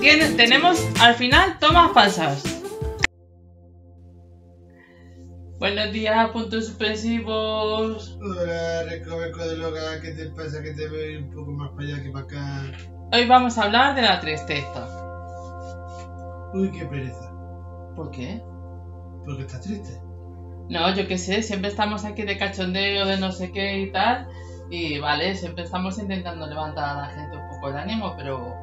tiene- tenemos al final tomas falsas. Buenos días, puntos suspensivos. Hola, recoveco de loca, ¿qué te pasa? Que te veo un poco más para allá que para acá. Hoy vamos a hablar de la tristeza. Uy, qué pereza. ¿Por qué? Porque estás triste. No, yo qué sé, siempre estamos aquí de cachondeo, de no sé qué y tal. Y vale, siempre estamos intentando levantar a la gente un poco el ánimo, pero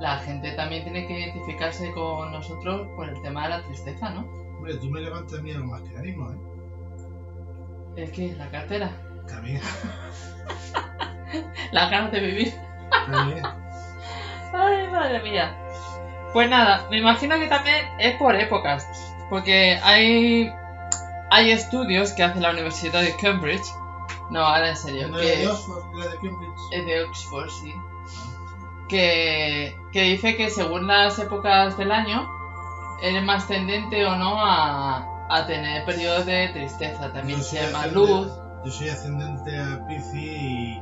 la gente también tiene que identificarse con nosotros por el tema de la tristeza, ¿no? Hombre, tú me levantas algo más que el ánimo, ¿eh? Es que la cartera, También, las ganas de vivir. también. Ay, madre mía. Pues nada, me imagino que también es por épocas, porque hay, hay estudios que hace la Universidad de Cambridge, no, ahora en serio, ¿No es de que Oxford, la de Cambridge? es de Oxford, sí, que, que dice que según las épocas del año, eres más tendente o no a, a tener periodos de tristeza, también más ascendente- luz. Yo soy ascendente a Piscis y.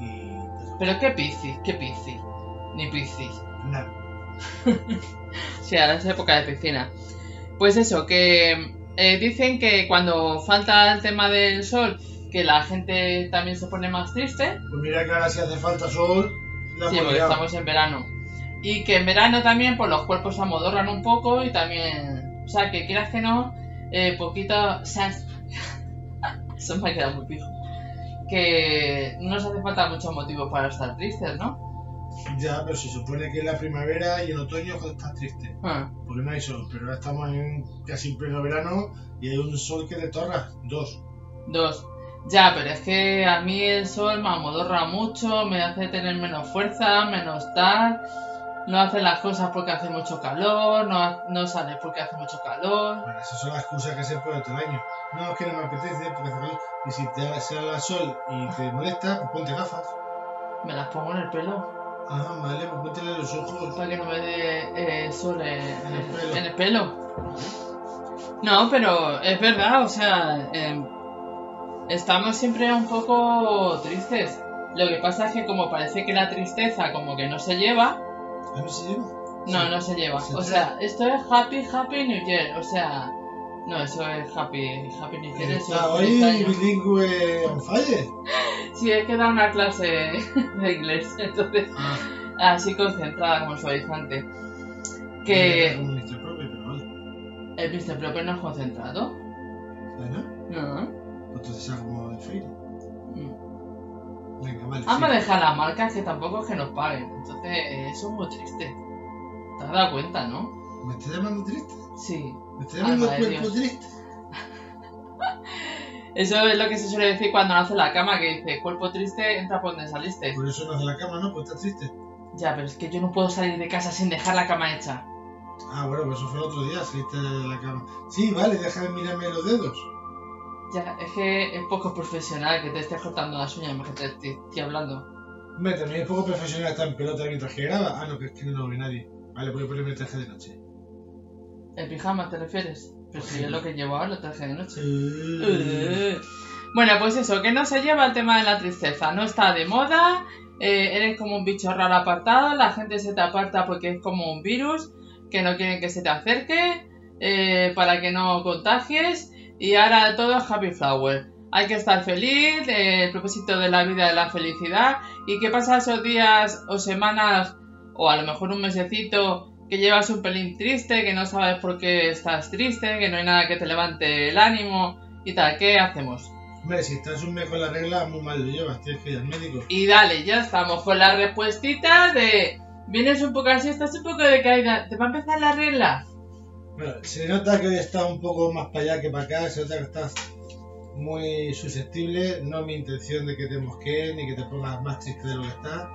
y. Pero ¿qué piscis? ¿Qué piscis? Ni piscis. Nada. Sí, ahora es época de piscina. Pues eso, que eh, dicen que cuando falta el tema del sol, que la gente también se pone más triste. Pues mira que ahora si hace falta sol, Sí, porque estamos en verano. Y que en verano también, pues los cuerpos se amodorran un poco y también. O sea, que quieras que no, eh, poquito. O sea, eso me ha quedado muy pijo. Que no nos hace falta muchos motivos para estar tristes, ¿no? Ya, pero se supone que en la primavera y en otoño es cuando estás triste. Ah, Porque no hay sol, pero ahora estamos en casi en pleno verano y hay un sol que te torra. Dos. Dos. Ya, pero es que a mí el sol me amodorra mucho, me hace tener menos fuerza, menos tal. No hace las cosas porque hace mucho calor, no, no sales porque hace mucho calor. Bueno, esas son las excusas que se puede todo el año. No, es que no me apetece porque hace calor. Y si te sale el sol y te molesta, pues ponte gafas. Me las pongo en el pelo Ah, vale, pues póntele los ojos. para que no me dé eh, sol en, En el pelo. en el pelo. No, pero es verdad, o sea, em, estamos siempre un poco tristes. Lo que pasa es que como parece que la tristeza como que no se lleva, ¿A mí se lleva? No, Sí. no se lleva. ¿Se O sea, esto es Happy Happy New Year. O sea, no, eso es Happy Happy New Year. Eso es hoy bilingüe on fire. Sí, es que da una clase de inglés. Entonces, Ah, así concentrada como suavizante. Que el Mr. Proper no es concentrado. Sí. dejar las marcas que tampoco es que nos paguen. Entonces, eh, eso es muy triste. ¿Te has dado cuenta, no? ¿Me estás llamando triste? Sí. ¿Me estás llamando Alma cuerpo triste? Eso es lo que se suele decir cuando nace la cama, que dice, cuerpo triste, entra por donde saliste. Por eso no hace la cama, ¿no? Pues estás triste. Ya, pero es que yo no puedo salir de casa sin dejar la cama hecha. Ah, bueno, pues eso fue el otro día, saliste de la cama. Sí, vale, deja de mirarme los dedos. Ya, es que es poco profesional que te estés cortando las uñas mientras te estoy, estoy hablando. Hombre, también es poco profesional estar en pelota mientras que graba. Ah, no, que es que no lo ve nadie. Vale, voy a ponerme el traje de noche. ¿El pijama te refieres? Pero si es lo que llevo ahora, el traje de noche. Uh. Bueno, pues eso, que no se lleva el tema de la tristeza. No está de moda, eh, eres como un bicho raro apartado, la gente se te aparta porque es como un virus, que no quieren que se te acerque, eh, para que no contagies. Y ahora todo es happy flower. Hay que estar feliz, el propósito de la vida es la felicidad. ¿Y qué pasa esos días o semanas, o a lo mejor un mesecito, que llevas un pelín triste, que no sabes por qué estás triste, que no hay nada que te levante el ánimo y tal? ¿Qué hacemos? Hombre, si estás un mes con la regla, muy mal lo llevas, tienes que ir al médico. Y dale, ya estamos con la respuestita de... Vienes un poco así, estás un poco de caída. ¿Te va a empezar la regla? Se nota que hoy estás un poco más para allá que para acá, se nota que estás muy susceptible. No mi intención de que te mosquees ni que te pongas más triste de lo que estás.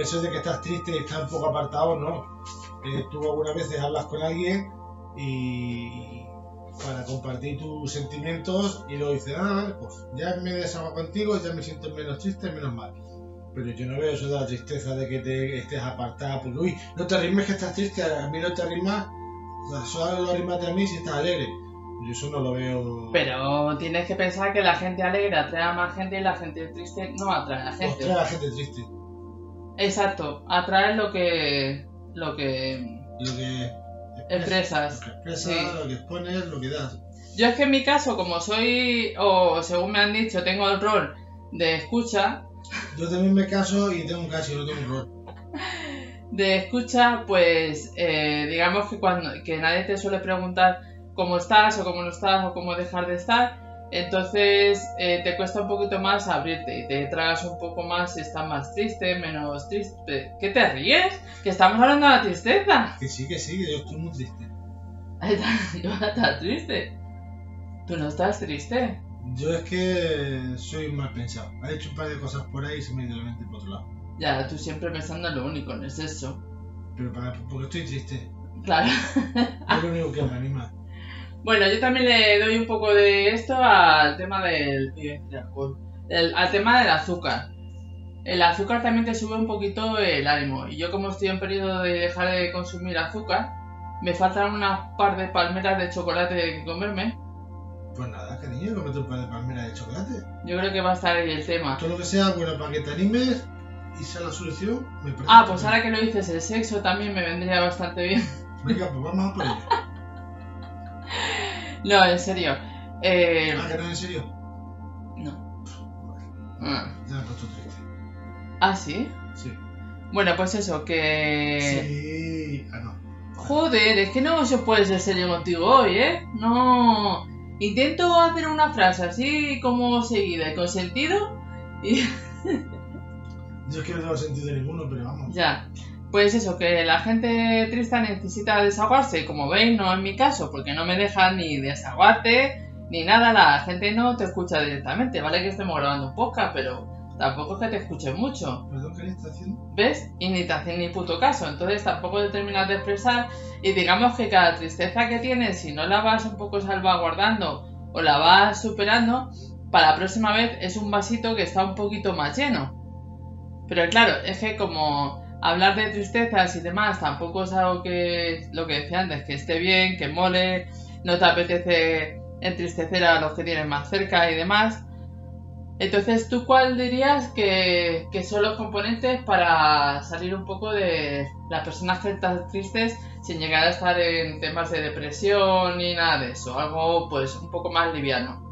Eso de que estás triste y estás un poco apartado, no. Eh, tú algunas veces hablas con alguien y para compartir tus sentimientos y luego dices, ah, pues ya me desahogo contigo, ya me siento menos triste, menos mal. Pero yo no veo eso de la tristeza de que te estés apartada, pues uy, no te arrimes que estás triste, a mí no te arrimas, o sea, solo arrímate a mí si estás alegre. Yo eso no lo veo. Pero tienes que pensar que la gente alegre atrae a más gente y la gente triste no atrae a la gente. Atrae a la gente triste. Exacto, atrae lo que. lo que. Lo que Empresas. Lo que expresas, Sí. lo que expones, lo que das. Yo es que en mi caso, como soy, o según me han dicho, tengo el rol de escucha, Yo también me caso y tengo un caso y no tengo un rol. de escucha, pues eh, digamos que cuando que nadie te suele preguntar cómo estás o cómo no estás o cómo dejar de estar, entonces eh, te cuesta un poquito más abrirte y te tragas un poco más si estás más triste, menos triste. ¿Qué te ríes? Que estamos hablando de la tristeza. Que sí, que sí, que yo estoy muy triste. Yo estás triste. Tú no estás triste. Yo es que soy mal pensado. He hecho un par de cosas por ahí y se me ha ido la mente por otro lado. Ya, tú siempre pensando en lo único, no es eso. Pero para, porque estoy triste. Claro. Es lo único que me anima. Bueno, yo también le doy un poco de esto al tema del, del alcohol, el- al tema del azúcar. El azúcar también te sube un poquito el ánimo. Y yo como estoy en periodo de dejar de consumir azúcar, me faltan unas par de palmeras de chocolate que comerme. Pues nada, cariño, comete un par de palmeras de chocolate. Yo creo que va a estar ahí el tema. Todo lo que sea bueno para que te animes y sea la solución, me parece. Ah, pues estupendo. ahora que lo dices, el sexo también me vendría bastante bien. Venga, pues vamos a por ello. No, en serio. Eh, Ah, que no, en serio. no. Ah. ya me he puesto triste. Ah, ¿sí? Sí. Bueno, pues eso, que... Sí. Ah, no. Joder, es que no se puede ser serio contigo hoy, ¿eh? No. Intento hacer una frase así como seguida y con sentido y Yo es que no tengo sentido ninguno, pero vamos. ya. Pues eso, que la gente triste necesita desahogarse, como veis, no en mi caso, porque no me dejan ni desahogarte ni nada, la gente no te escucha directamente, vale que estemos grabando un podcast, pero tampoco es que te escuchen mucho. Perdón, ¿qué le está haciendo? ¿Ves? Y ni te hacen ni puto caso. Entonces tampoco te terminas de expresar. Y digamos que cada tristeza que tienes, si no la vas un poco salvaguardando o la vas superando, para la próxima vez es un vasito que está un poquito más lleno. Pero claro, es que como hablar de tristezas y demás tampoco es algo que, lo que decía antes, que esté bien, que mole, no te apetece entristecer a los que tienes más cerca y demás. Entonces, ¿tú cuál dirías que, que son los componentes para salir un poco de las personas que están tristes sin llegar a estar en temas de depresión ni nada de eso? Algo pues un poco más liviano.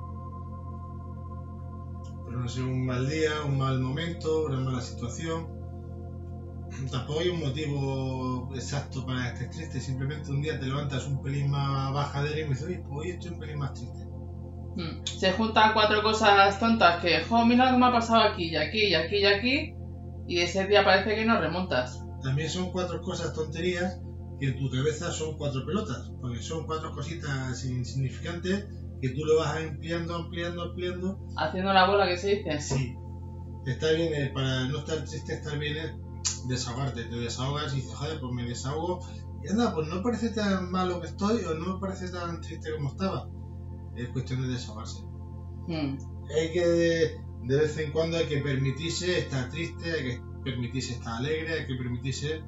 No sé, un mal día, un mal momento, una mala situación. Tampoco hay un motivo exacto para que estés triste, simplemente un día te levantas un pelín más bajadero y me dices, oye, pues hoy estoy un pelín más triste. Mm. Se juntan cuatro cosas tontas que, jo, mira lo que me ha pasado aquí y aquí y aquí y aquí, y ese día parece que no remontas. También son cuatro cosas tonterías que en tu cabeza son cuatro pelotas, porque son cuatro cositas insignificantes que tú lo vas ampliando, ampliando, ampliando. Haciendo la bola que se dice. Sí, está bien, eh, para no estar triste, estar bien es desahogarte, te desahogas y dices, joder, pues me desahogo y anda, pues no parece tan malo que estoy o no me parece tan triste como estaba. Es cuestión de desahogarse. Mm. Hay que, de, de vez en cuando, hay que permitirse estar triste, hay que permitirse estar alegre, hay que permitirse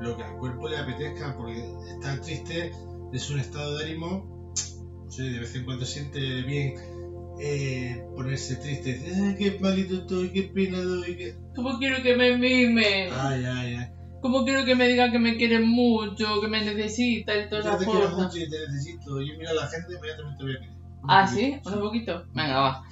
lo que al cuerpo le apetezca, porque estar triste es un estado de ánimo, sé, de vez en cuando siente bien eh, ponerse triste, "Ay, qué malito estoy, qué pena doy, qué... ¿Cómo quiero que me mime? Ay, ay, ay. ¿Cómo quiero que me digan que me quieren mucho, que me necesitan y todas Yo esas te quiero cosas? mucho y te necesito. Yo miro a la gente inmediatamente voy a querer. Ah, ¿sí? ¿Un poquito? Venga, va.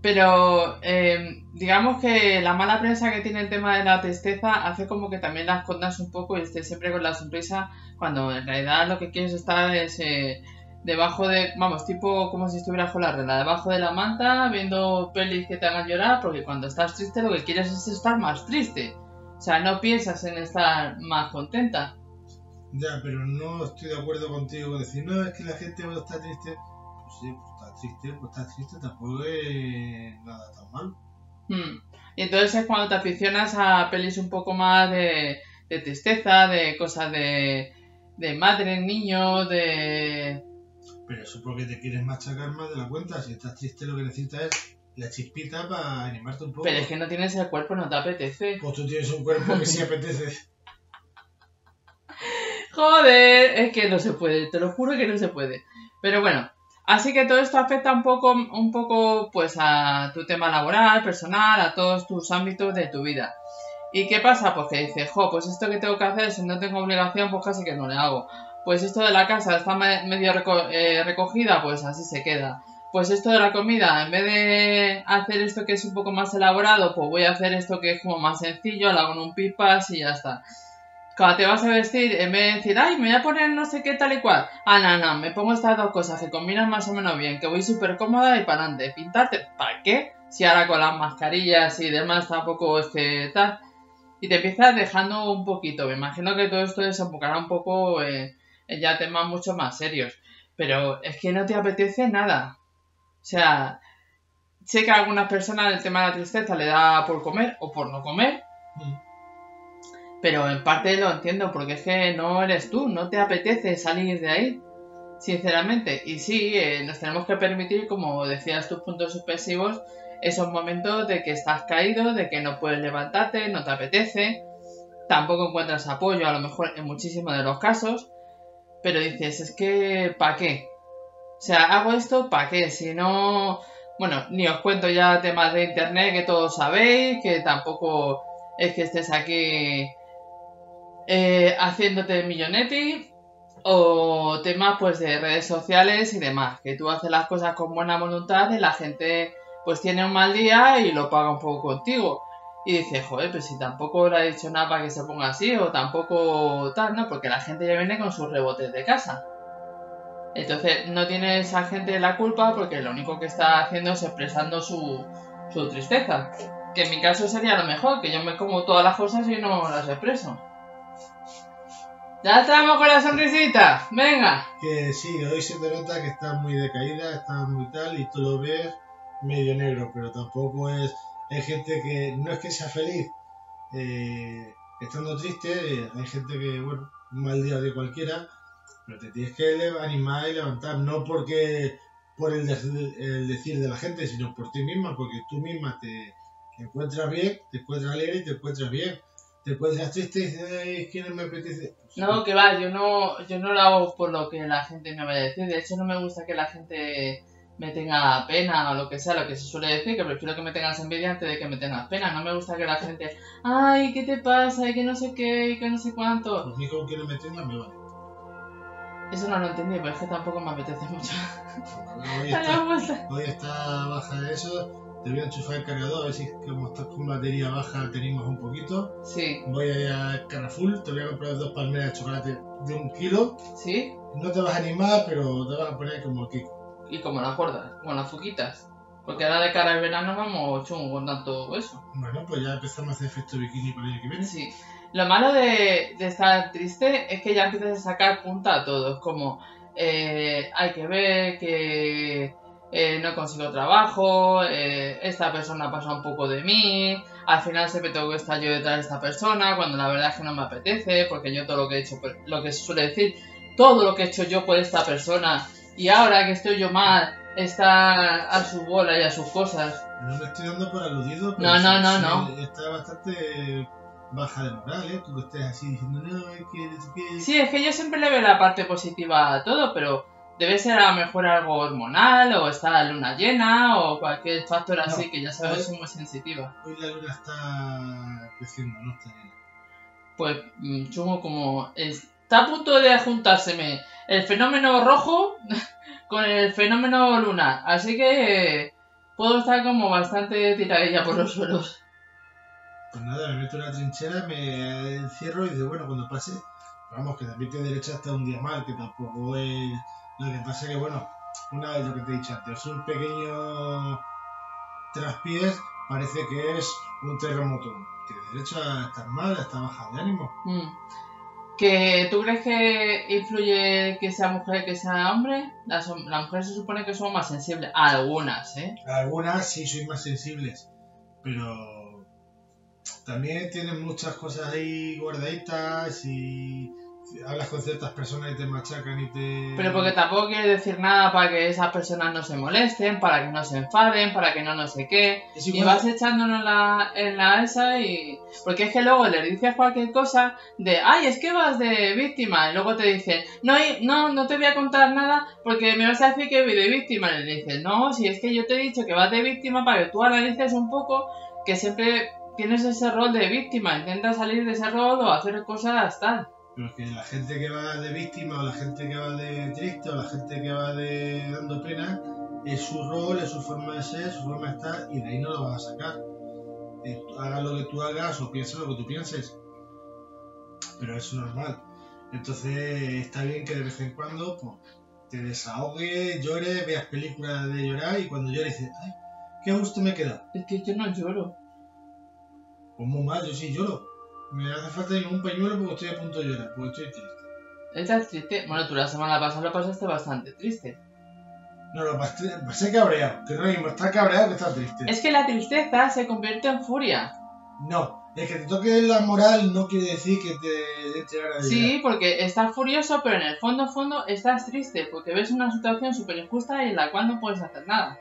Pero eh, digamos que la mala prensa que tiene el tema de la tristeza hace como que también la escondas un poco y estés siempre con la sonrisa cuando en realidad lo que quieres estar es eh, debajo de, vamos, tipo como si estuvieras con la regla, debajo de la manta viendo pelis que te hagan llorar porque cuando estás triste lo que quieres es estar más triste. O sea, no piensas en estar más contenta. Ya, pero no estoy de acuerdo contigo con decir, no, es que la gente cuando está triste, pues sí, pues está triste, pues está triste, tampoco es nada tan mal. Hmm. Y entonces es cuando te aficionas a pelis un poco más de, de tristeza, de cosas de, de madre, niño, de... Pero eso porque te quieres machacar más de la cuenta. Si estás triste, lo que necesitas es la chispita para animarte un poco. Pero es que no tienes el cuerpo, no te apetece. Pues tú tienes un cuerpo que sí apetece. Joder, es que no se puede, te lo juro que no se puede. Pero bueno, así que todo esto afecta un poco, un poco pues a tu tema laboral, personal, a todos tus ámbitos de tu vida. ¿Y qué pasa? Pues que dices, jo, pues esto que tengo que hacer, si no tengo obligación, pues casi que no le hago. Pues esto de la casa está me- medio eh, recogida, pues así se queda. Pues esto de la comida, en vez de hacer esto que es un poco más elaborado, pues voy a hacer esto que es como más sencillo, lo hago un pipas y ya está. Cuando te vas a vestir, en vez de decir, ay, me voy a poner no sé qué tal y cual. Ah, no, no, me pongo estas dos cosas que combinan más o menos bien, que voy súper cómoda y para adelante. Pintarte, ¿para qué? Si ahora con las mascarillas y demás tampoco es que tal. Y te empiezas dejando un poquito. Me imagino que todo esto desembocará un poco eh, ya temas mucho más serios. Pero es que no te apetece nada. O sea, sé que a algunas personas el tema de la tristeza le da por comer o por no comer. Mm. Pero en parte lo entiendo, porque es que no eres tú, no te apetece salir de ahí, sinceramente. Y sí, eh, nos tenemos que permitir, como decías tus puntos suspensivos, esos momentos de que estás caído, de que no puedes levantarte, no te apetece, tampoco encuentras apoyo, a lo mejor en muchísimos de los casos, pero dices, es que, ¿para qué? O sea, hago esto, ¿para qué? Si no... Bueno, ni os cuento ya temas de internet que todos sabéis, que tampoco es que estés aquí eh, haciéndote millonetti o temas pues de redes sociales y demás, que tú haces las cosas con buena voluntad y la gente pues tiene un mal día y lo paga un poco contigo. Y dices, joder, pues si tampoco le ha dicho nada para que se ponga así o tampoco tal, ¿no? Porque la gente ya viene con sus rebotes de casa. Entonces no tiene esa gente la culpa porque lo único que está haciendo es expresando su, su tristeza. Que en mi caso sería lo mejor, que yo me como todas las cosas y no las expreso. Ya estamos con la sonrisita, venga. Que sí, hoy se te nota que estás muy decaída, estás muy tal y tú lo ves medio negro, pero tampoco es. Hay gente que no es que sea feliz eh, estando triste, eh, hay gente que, bueno, un mal día de cualquiera, pero te tienes que animar y levantar, no porque por el, el decir de la gente, sino por ti misma, porque tú misma te encuentras bien, te encuentras alegre y te encuentras bien. Te encuentras triste y dices, que me apetece. No, que va, yo no, yo no lo hago por lo que la gente me vaya a decir. De hecho, no me gusta que la gente me tenga pena o lo que sea, lo que se suele decir, que prefiero que me tengas envidia antes de que me tengas pena. No me gusta que la gente, ay, ¿qué te pasa? Y que no sé qué, y que no sé cuánto. Mí con que no me tenga me vale. Eso no lo entendí, pero es que tampoco me apetece mucho. Hoy está, hoy está baja de eso. Te voy a enchufar el cargador, a ver si como estás con batería baja tenemos un poquito. Sí, Voy a ir a Carrefour, te voy a comprar dos palmeras de chocolate de un kilo. sí, No te vas a animar, pero te vas a poner como Kiko. Y como las gordas, como las fuquitas. Porque ahora de cara al verano vamos chungo con tanto eso. Bueno, pues ya empezamos a hacer efecto bikini para el año que viene. Sí. Lo malo de, de estar triste es que ya empiezas a sacar punta a todo. Es como, eh, hay que ver que eh, no consigo trabajo, eh, esta persona pasa un poco de mí, al final siempre tengo que estar yo detrás de esta persona, cuando la verdad es que no me apetece, porque yo todo lo que he hecho, por- lo que se suele decir, todo lo que he hecho yo por esta persona, y ahora que estoy yo mal, está a su bola y a sus cosas. No me estoy dando por aludido, pero No, no, no, sí no. está bastante baja de moral, ¿eh? Tú que estés así diciendo, no, es que, es que... Sí, es que yo siempre le veo la parte positiva a todo, pero debe ser a lo mejor algo hormonal, o está la luna llena, o cualquier factor así, que ya sabes, soy muy sensitiva. Hoy la luna está creciendo, no está llena. Pues mm, chungo como está a punto de juntárseme el fenómeno rojo con el fenómeno lunar, así que puedo estar como bastante tiradilla por los suelos. Pues nada, me meto en una trinchera, me encierro y digo, bueno, cuando pase, vamos, que también te derecha hasta un día mal, que tampoco es... Lo que pasa que, bueno, una vez lo que te he dicho antes, un pequeño traspiés parece que es un terremoto. Tiene derecho a estar mal, a estar baja de ánimo. Mm. ¿Que tú crees que influye que sea mujer que sea hombre? Las, las mujeres se supone que son más sensibles. Algunas, ¿eh? Algunas sí soy más sensibles, pero también tienes muchas cosas ahí guardaditas y hablas con ciertas personas y te machacan y te... Pero porque tampoco quiere decir nada para que esas personas no se molesten, para que no se enfaden, para que no no sé qué. Y vas echándonos en la, en la esa y... Porque es que luego le dices cualquier cosa de, ay, es que vas de víctima. Y luego te dicen, no, no, no te voy a contar nada porque me vas a decir que voy de víctima. Y le dices, no, si es que yo te he dicho que vas de víctima para que tú analices un poco que siempre tienes ese rol de víctima. Intenta salir de ese rol o hacer cosas tal. Pero que la gente que va de víctima o la gente que va de triste o la gente que va de dando pena es su rol, es su forma de ser, su forma de estar y de ahí no lo vas a sacar. Eh, hagas lo que tú hagas o pienses lo que tú pienses. Pero es normal. Entonces está bien que de vez en cuando pues, te desahogues, llores, veas películas de llorar y cuando llores dices, ay, qué gusto me he quedado. Es que yo no lloro. Pues muy mal, yo sí lloro. Me hace falta ningún pañuelo porque estoy a punto de llorar, porque estoy triste. Estás triste. Bueno, tú la semana pasada lo pasaste bastante triste. No, lo pasé, pasé cabreado. Que no es lo mismo estar cabreado que estar triste. Es que la tristeza se convierte en furia. No, es que te toque la moral no quiere decir que te ganas de Sí, porque estás furioso, pero en el fondo, fondo, estás triste, porque ves una situación súper injusta y en la cual no puedes hacer nada.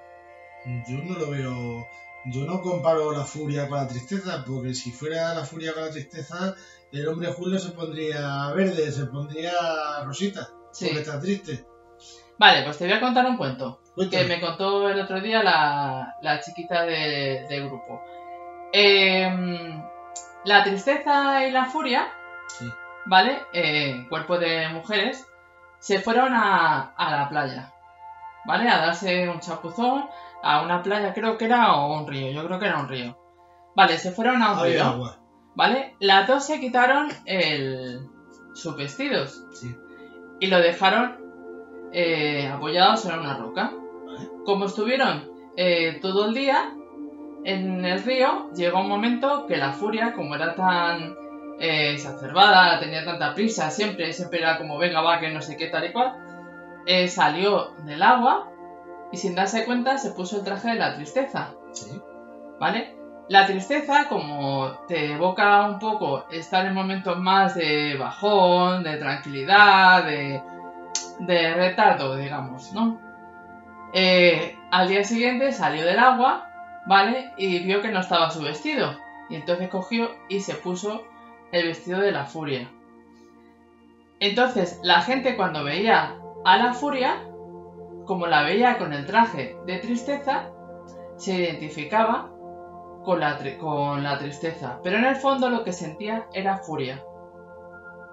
Yo no lo veo. Yo no comparo la furia con la tristeza, porque si fuera la furia con la tristeza, el hombre Julio se pondría verde, se pondría rosita, Sí. porque está triste. Vale, pues te voy a contar un cuento que me contó el otro día la, la chiquita de- grupo. Em, la tristeza y la furia, Sí. ¿vale? Eh, cuerpo de mujeres, se fueron a, a la playa, ¿vale? A darse un chapuzón a una playa, creo que era, o un río, yo creo que era un río. Vale, se fueron a un Había río, agua. ¿vale? Las dos se quitaron el, sus vestidos Sí. y lo dejaron eh, apoyados en una roca. Vale. Como estuvieron eh, todo el día en el río, llegó un momento que la furia, como era tan eh, exacerbada, tenía tanta prisa, siempre, siempre era como, venga, va, que no sé qué, tal y cual, eh, salió del agua y sin darse cuenta se puso el traje de la tristeza. Sí. ¿vale? La tristeza, como te evoca un poco estar en momentos más de bajón, de tranquilidad, de, de retardo, digamos, ¿no? Eh, al día siguiente salió del agua, ¿vale? Y vio que no estaba su vestido. Y entonces cogió y se puso el vestido de la furia. Entonces, la gente cuando veía a la furia, como la veía con el traje de tristeza, se identificaba con la, tristeza, pero en el fondo lo que sentía era furia.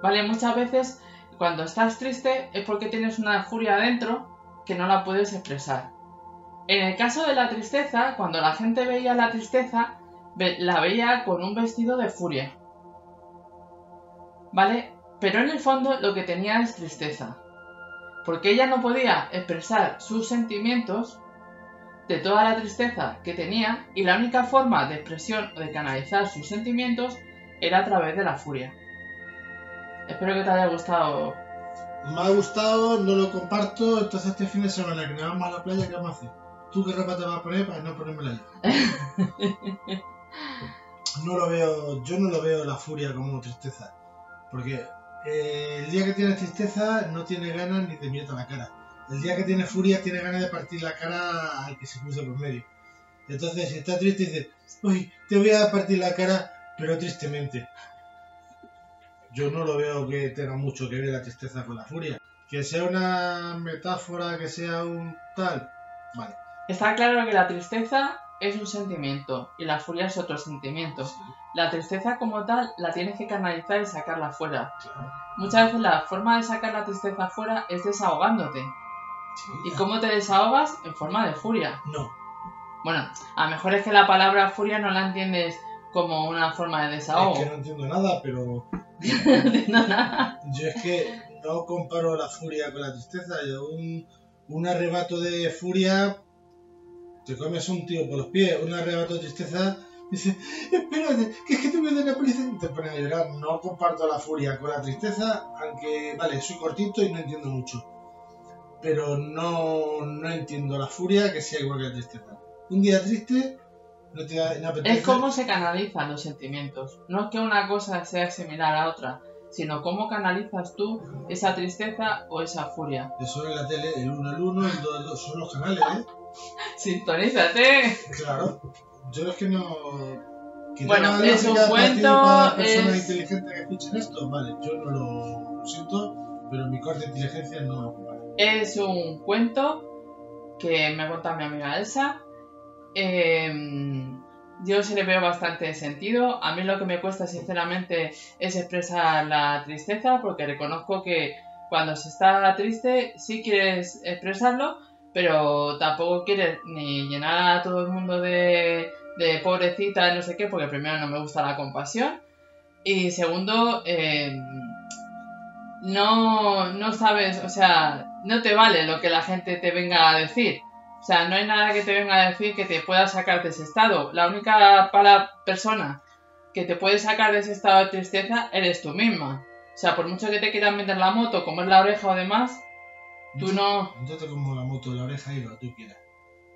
¿Vale? Muchas veces cuando estás triste es porque tienes una furia adentro que no la puedes expresar. En el caso de la tristeza, cuando la gente veía la tristeza, la veía con un vestido de furia. ¿Vale? Pero en el fondo lo que tenía es tristeza. Porque ella no podía expresar sus sentimientos de toda la tristeza que tenía y la única forma de expresión o de canalizar sus sentimientos era a través de la furia. Espero que te haya gustado. Me ha gustado, no lo comparto, entonces este fin de semana que nos vamos a la playa, ¿qué vamos a hacer? ¿Tú qué ropa te vas a poner para no ponérmela yo? no lo veo, yo no lo veo la furia como tristeza. Porque eh, el día que tienes tristeza no tienes ganas ni de mirarte a la cara. El día que tienes furia tienes ganas de partir la cara al que se cruce por medio. Entonces si estás triste dices, uy, te voy a partir la cara, pero tristemente. Yo no lo veo que tenga mucho que ver la tristeza con la furia. Que sea una metáfora, que sea un tal. Vale. Está claro que la tristeza es un sentimiento y la furia es otro sentimiento. Sí, La tristeza como tal la tienes que canalizar y sacarla fuera. claro. Muchas veces la forma de sacar la tristeza fuera es desahogándote. Sí, ¿Y cómo te desahogas? En forma de furia. No. Bueno, a lo mejor es que la palabra furia no la entiendes como una forma de desahogo. Es que no entiendo nada, pero No, nada. yo es que no comparo la furia con la tristeza. Yo un, un arrebato de furia te comes un tío por los pies. Un arrebato de tristeza dices, espérate, que es que te voy a dar la policía y te pones a llorar. No comparto la furia con la tristeza, aunque, vale, soy cortito y no entiendo mucho. Pero no, no entiendo la furia que sea igual que la tristeza. Un día triste no te da- no. Es cómo se canalizan los sentimientos. No es que una cosa sea similar a otra, sino cómo canalizas tú esa tristeza o esa furia. Eso en la tele, el 1 el 1, el 2 el 2, son los canales, ¿eh? Sintonízate. Claro. Yo es que no. que Bueno, es un cuento, para personas es- inteligentes que escuchen esto, vale, yo no lo, lo siento, pero mi corte de inteligencia no lo compara. Es un cuento que me ha contado mi amiga Elsa. Em, yo sí le veo bastante sentido. A mí lo que me cuesta sinceramente es expresar la tristeza porque reconozco que cuando se está triste sí quieres expresarlo, pero tampoco quieres ni llenar a todo el mundo de, de pobrecita, no sé qué, porque primero no me gusta la compasión. Y segundo, em, no, no sabes, o sea, no te vale lo que la gente te venga a decir. O sea, no hay nada que te venga a decir que te pueda sacar de ese estado. La única para persona que te puede sacar de ese estado de tristeza eres tú misma. O sea, por mucho que te quieran meter la moto, comer la oreja o demás, tú no, Yo te como la moto la oreja y lo que tú quieras.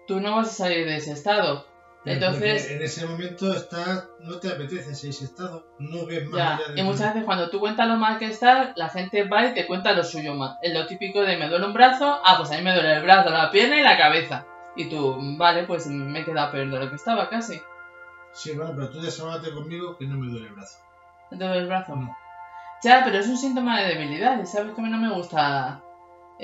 tú no vas a salir de ese estado. Entonces- en ese momento estás, no te apetece ese estado, no ves más Ya, allá de y muchas veces cuando tú cuentas lo mal que estás, la gente va y te cuenta lo suyo mal. Es lo típico de me duele un brazo, ah, pues a mí me duele el brazo, la pierna y la cabeza. Y tú, vale, pues me he quedado peor de lo que estaba casi. Sí, bueno, pero tú desahógate conmigo que no me duele el brazo. ¿Me duele el brazo? No. Ya, pero es un síntoma de debilidad y sabes que a mí no me gusta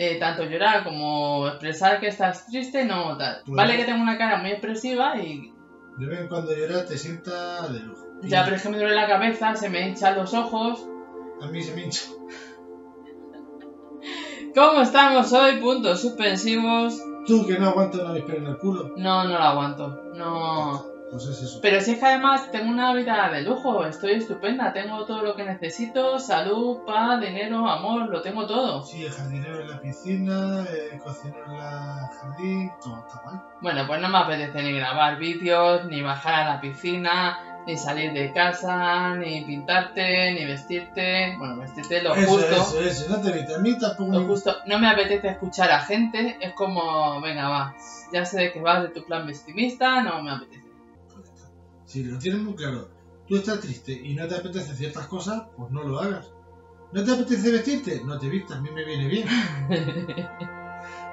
eh, tanto llorar como expresar que estás triste, no tal. Pues- Vale que tengo una cara muy expresiva y De vez en cuando llorar te sienta de lujo. Ya, pero es que me duele la cabeza, se me hinchan los ojos. A mí se me hincha. ¿Cómo estamos hoy? Puntos suspensivos. Tú que no aguantas una víspera en el culo. No, no lo aguanto. No. Eso. Pero si es que además tengo una vida de lujo, estoy estupenda, tengo todo lo que necesito, salud, paz, dinero, amor, lo tengo todo. Sí, el jardinero en la piscina, el cocinero en la jardín, todo está mal. Bueno, pues no me apetece ni grabar vídeos, ni bajar a la piscina, ni salir de casa, ni pintarte, ni vestirte. Bueno, vestirte lo eso, justo. eso, eso, no te viste. A mí tampoco Lo justo. No me apetece escuchar a gente, es como, venga, va, ya sé de que vas de tu plan vestimista, no me apetece. Si lo tienes muy claro, tú estás triste y no te apetece ciertas cosas, pues no lo hagas. ¿No te apetece vestirte? No te vistas, a mí me viene bien.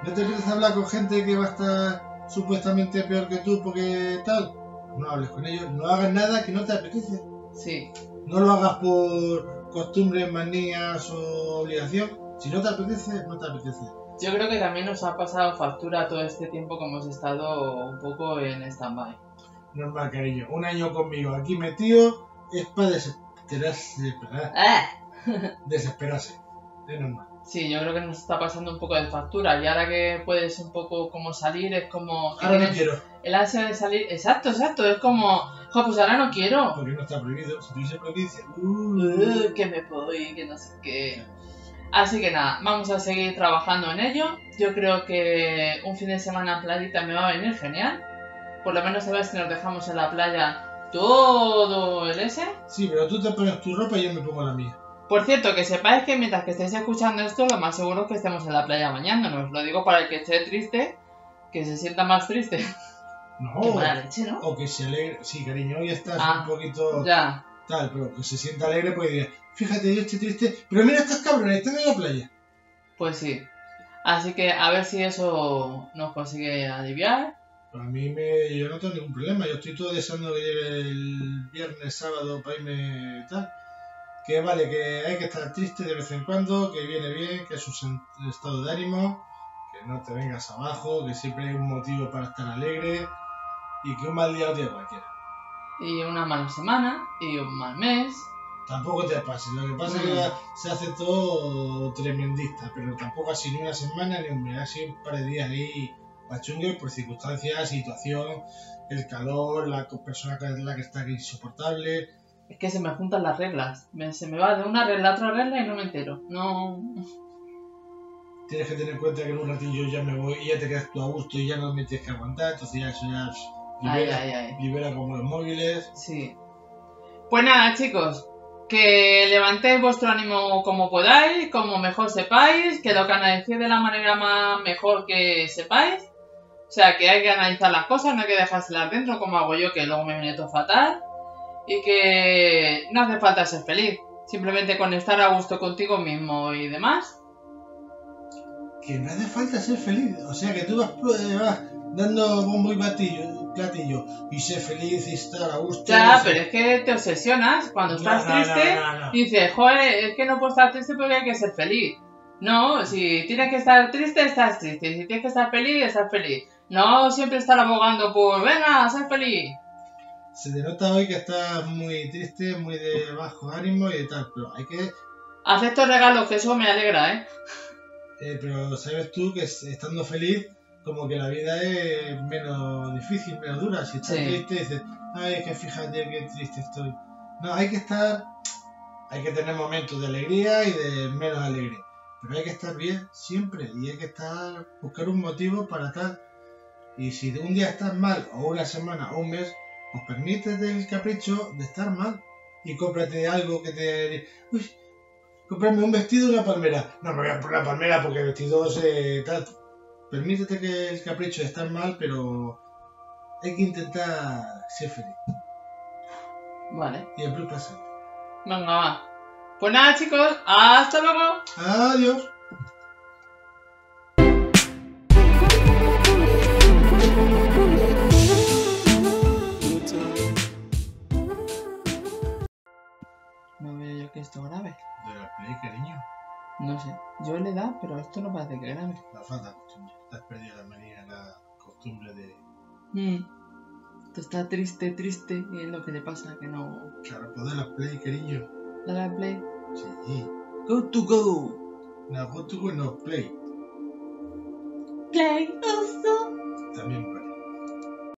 ¿No te apetece hablar con gente que va a estar supuestamente peor que tú porque tal? No hables con ellos, no hagas nada que no te apetece. Sí, No lo hagas por costumbres, manías o obligación. Si no te apetece, no te apetece. yo creo que también nos ha pasado factura todo este tiempo que hemos estado un poco en stand-by. Normal, cariño. Un año conmigo aquí metido es para desesperarse. ¡Eh! Desesperarse. Es normal. Sí, yo creo que nos está pasando un poco de factura y ahora que puedes un poco como salir es como... Ahora no quiero, El ansia de salir... Exacto, exacto, es como... Jo, pues ahora no quiero. porque no está prohibido. Si tuviese prohibido, "Uh, Uh, que me voy, que no sé qué. Así que nada, vamos a seguir trabajando en ello. Yo creo que un fin de semana en playita me va a venir genial. Por lo menos a ver si nos dejamos en la playa todo el ese. Sí, pero tú te pones tu ropa y yo me pongo la mía. Por cierto, que sepáis que mientras que estéis escuchando esto, lo más seguro es que estemos en la playa bañándonos. Lo digo para el que esté triste, que se sienta más triste. No. Qué mala leche, ¿no? O que se alegre. Sí, cariño, hoy estás Ah, un poquito Ya. tal, pero que se sienta alegre porque diga, fíjate, yo estoy triste, pero mira estos cabrones, están en la playa. Pues sí. Así que a ver si eso nos consigue aliviar. Para mí me, yo no tengo ningún problema, yo estoy todo deseando que llegue el viernes, sábado para irme tal. Que vale, que hay que estar triste de vez en cuando, que viene bien, que es un estado de ánimo, que no te vengas abajo, que siempre hay un motivo para estar alegre y que un mal día lo tiene cualquiera. Y una mala semana, y un mal mes. Tampoco te pases, lo que pasa es que Mm. se hace todo tremendista, pero tampoco así ni una semana ni un mes, así un par de días ahí pachungue por circunstancias, situación, el calor, la persona que la que está insoportable. Es que se me juntan las reglas. Se me va de una regla a otra regla y no me entero. No. Tienes que tener en cuenta que en un ratillo ya me voy y ya te quedas tú a gusto y ya no me tienes que aguantar, entonces ya eso ya Ay, libera, ay, ay. libera como los móviles. Sí. Pues nada, chicos. Que levantéis vuestro ánimo como podáis, como mejor sepáis, que lo canalicéis de la manera más mejor que sepáis. O sea que hay que analizar las cosas, no hay que dejárselas dentro como hago yo, que luego me viene todo fatal. Y que no hace falta ser feliz. Simplemente con estar a gusto contigo mismo y demás. Que no hace falta ser feliz. O sea, que tú vas, eh, vas dando bombo y platillo y ser feliz y estar a gusto. Ya, pero es que te obsesionas. Cuando estás No, no, no, triste, no. dices, joder, es que no puedo estar triste porque hay que ser feliz. No, si tienes que estar triste, estás triste. Si tienes que estar feliz, estás feliz. No siempre estar abogando por, venga, ser feliz. Se te nota hoy que estás muy triste, muy de bajo ánimo y tal, pero hay que Acepto regalos, que eso me alegra, ¿eh? Eh, pero sabes tú que es- estando feliz, como que la vida es menos difícil, menos dura. Si estás Sí. triste, dices, ay, que fíjate qué triste estoy. No, hay que estar, hay que tener momentos de alegría y de menos alegría. Pero hay que estar bien siempre y hay que estar, buscar un motivo para estar. Y si un día estás mal, o una semana, o un mes, pues permítete el capricho de estar mal. Y cómprate algo que te... Uy, comprarme un vestido y una palmera. No me voy a poner una palmera porque el vestido se tal. Permítete que el capricho de estar mal, pero hay que intentar ser feliz. Vale, Y el plus presente. venga, va. Pues nada, chicos, hasta luego. Adiós. esto grabe. De la play, cariño. No sé, yo le da, pero esto no parece que grave. La falta de costumbre. Te has perdido la manía, la costumbre de. Mm. Tú estás triste, triste, y es lo que te pasa, que no. Claro, pues de la play, cariño. Dale a play. Sí. Go to go. No, go to go, no, play. Play also. También